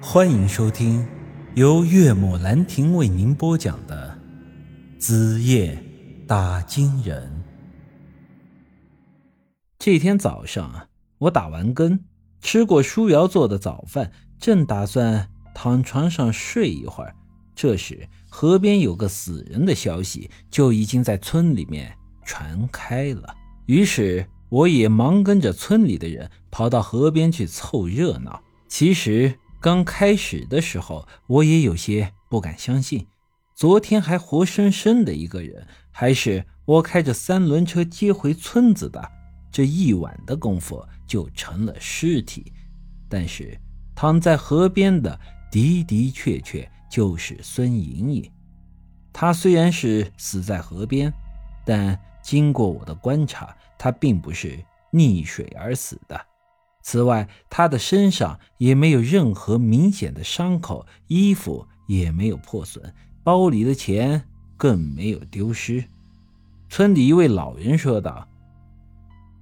欢迎收听由岳母兰亭为您播讲的《子夜打金人》。这天早上，我打完更，吃过舒瑶做的早饭，正打算躺床上睡一会儿，这时河边有个死人的消息就已经在村里面传开了。于是我也忙跟着村里的人跑到河边去凑热闹。其实。刚开始的时候，我也有些不敢相信，昨天还活生生的一个人，还是我开着三轮车接回村子的，这一晚的功夫就成了尸体。但是躺在河边的的的确确就是孙莹莹。她虽然是死在河边，但经过我的观察，她并不是溺水而死的。此外，他的身上也没有任何明显的伤口，衣服也没有破损，包里的钱更没有丢失。村里一位老人说道：“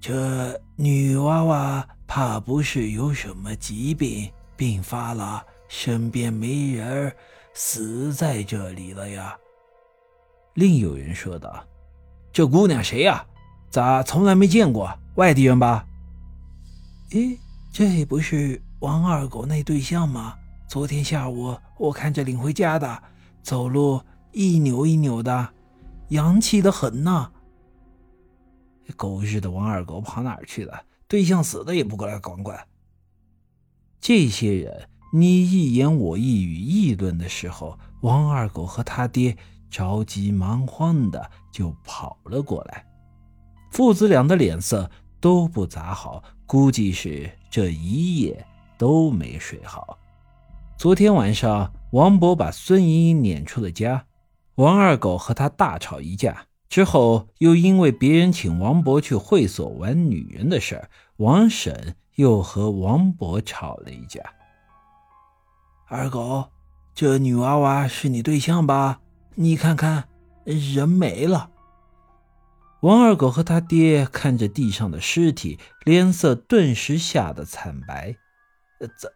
这女娃娃怕不是有什么疾病病发了，身边没人，死在这里了呀。”另有人说道：“这姑娘谁呀？咋从来没见过？外地人吧？”咦，这不是王二狗那对象吗？昨天下午我看着领回家的，走路一扭一扭的，洋气的很呐。狗日的王二狗跑哪儿去了？对象死了也不过来管管。这些人你一言我一语议论的时候，王二狗和他爹着急忙慌的就跑了过来，父子俩的脸色都不咋好。估计是这一夜都没睡好。昨天晚上，王博把孙莹莹撵出了家，王二狗和他大吵一架。之后，又因为别人请王博去会所玩女人的事儿，王婶又和王博吵了一架。二狗，这女娃娃是你对象吧？你看看，人没了。王二狗和他爹看着地上的尸体，脸色顿时吓得惨白。咋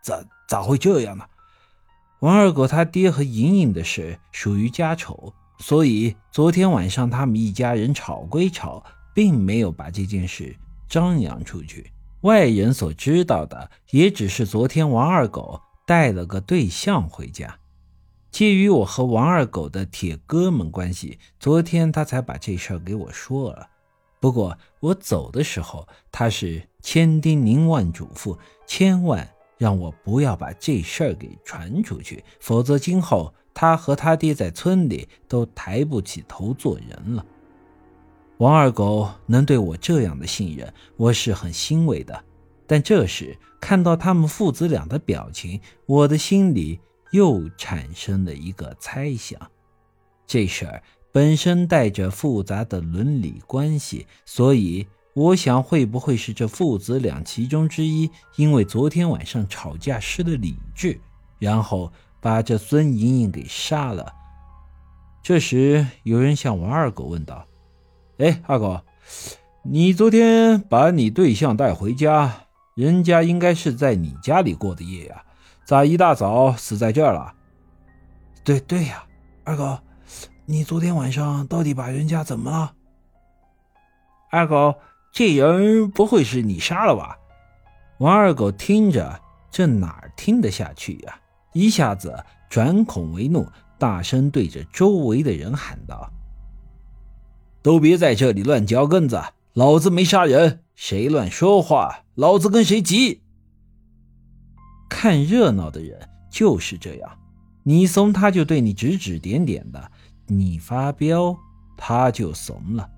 咋咋会这样呢？王二狗他爹和莹莹的事属于家丑，所以昨天晚上他们一家人吵归吵，并没有把这件事张扬出去。外人所知道的，也只是昨天王二狗带了个对象回家。基于我和王二狗的铁哥们关系，昨天他才把这事儿给我说了。不过我走的时候，他是千叮咛万嘱咐，千万让我不要把这事儿给传出去，否则今后他和他爹在村里都抬不起头做人了。王二狗能对我这样的信任，我是很欣慰的。但这时看到他们父子俩的表情，我的心里……又产生了一个猜想，这事儿本身带着复杂的伦理关系，所以我想，会不会是这父子俩其中之一，因为昨天晚上吵架失了理智，然后把这孙莹莹给杀了？这时，有人向王二狗问道：“哎，二狗，你昨天把你对象带回家，人家应该是在你家里过的夜呀？”咋一大早死在这儿了？对对呀，二狗，你昨天晚上到底把人家怎么了？二狗，这人不会是你杀了吧？王二狗听着，这哪儿听得下去呀？一下子转恐为怒，大声对着周围的人喊道：“都别在这里乱嚼根子！老子没杀人，谁乱说话，老子跟谁急！”看热闹的人就是这样，你怂他就对你指指点点的，你发飙他就怂了。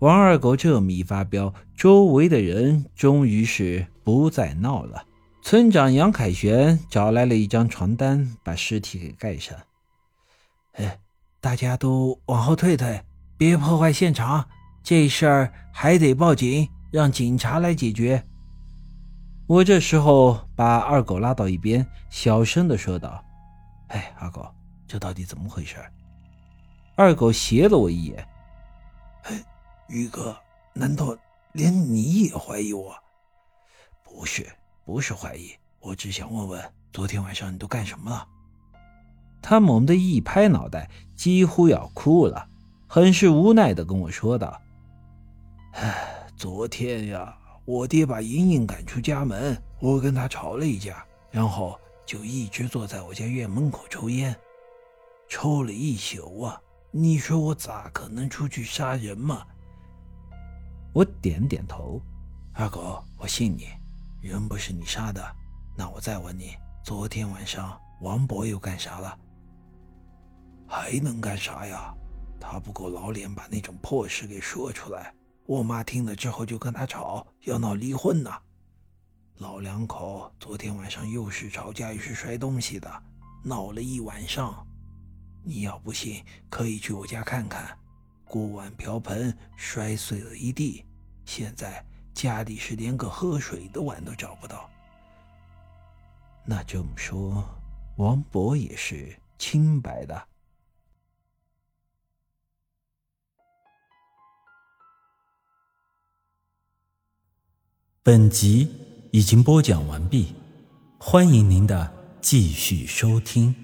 王二狗这么一发飙，周围的人终于是不再闹了。村长杨凯旋找来了一张床单，把尸体给盖上。哎，大家都往后退退，别破坏现场，这事儿还得报警，让警察来解决。我这时候把二狗拉到一边，小声的说道：“哎，二狗，这到底怎么回事？”二狗斜了我一眼：“哎，宇哥，难道连你也怀疑我？不是，不是怀疑，我只想问问，昨天晚上你都干什么了？他猛地一拍脑袋，几乎要哭了，很是无奈的跟我说道：“唉，昨天呀，我爹把莹莹赶出家门，我跟他吵了一架，然后就一直坐在我家院门口抽烟，抽了一宿啊！你说我咋可能出去杀人嘛？”我点点头：“二狗，我信你，人不是你杀的。那我再问你，昨天晚上王博又干啥了？”还能干啥呀？他不够老脸把那种破事给说出来，我妈听了之后就跟他吵，要闹离婚呢。老两口昨天晚上又是吵架又是摔东西的，闹了一晚上。你要不信，可以去我家看看，锅碗瓢盆摔碎了一地，现在家里是连个喝水的碗都找不到。那这么说，王博也是清白的。本集已经播讲完毕，欢迎您的继续收听。